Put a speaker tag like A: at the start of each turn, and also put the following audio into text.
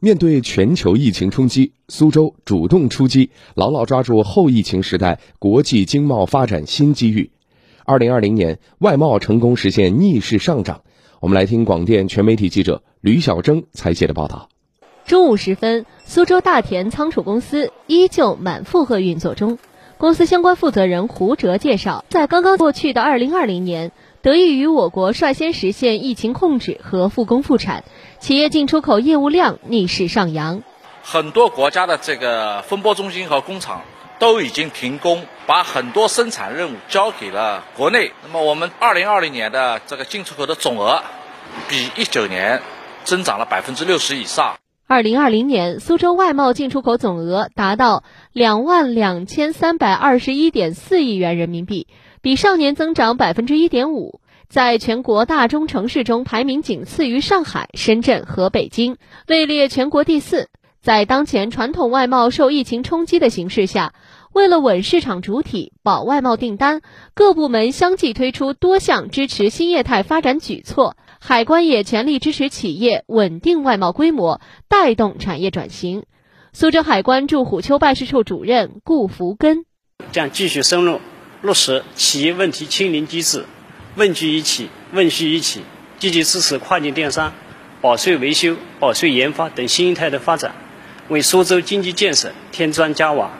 A: 面对全球疫情冲击，苏州主动出击，牢牢抓住后疫情时代国际经贸发展新机遇。二零二零年，外贸成功实现逆势上涨。我们来听广电全媒体记者吕小征采写的报道。
B: 中午时分，苏州大田仓储公司依旧满负荷运作中。公司相关负责人胡哲介绍，在刚刚过去的二零二零年。得益于我国率先实现疫情控制和复工复产，企业进出口业务量逆势上扬。
C: 很多国家的这个分拨中心和工厂都已经停工，把很多生产任务交给了国内。那么我们二零二零年的这个进出口的总额，比一九年增长了百分之六十以上。
B: 二零二零年，苏州外贸进出口总额达到两万两千三百二十一点四亿元人民币。比上年增长百分之一点五，在全国大中城市中排名仅次于上海、深圳和北京，位列全国第四。在当前传统外贸受疫情冲击的形势下，为了稳市场主体、保外贸订单，各部门相继推出多项支持新业态发展举措。海关也全力支持企业稳定外贸规模，带动产业转型。苏州海关驻虎丘办事处主任顾福根
D: 将继续深入。落实企业问题清零机制，问句一起，问需一起，积极支持跨境电商、保税维修、保税研发等新业态的发展，为苏州经济建设添砖加瓦。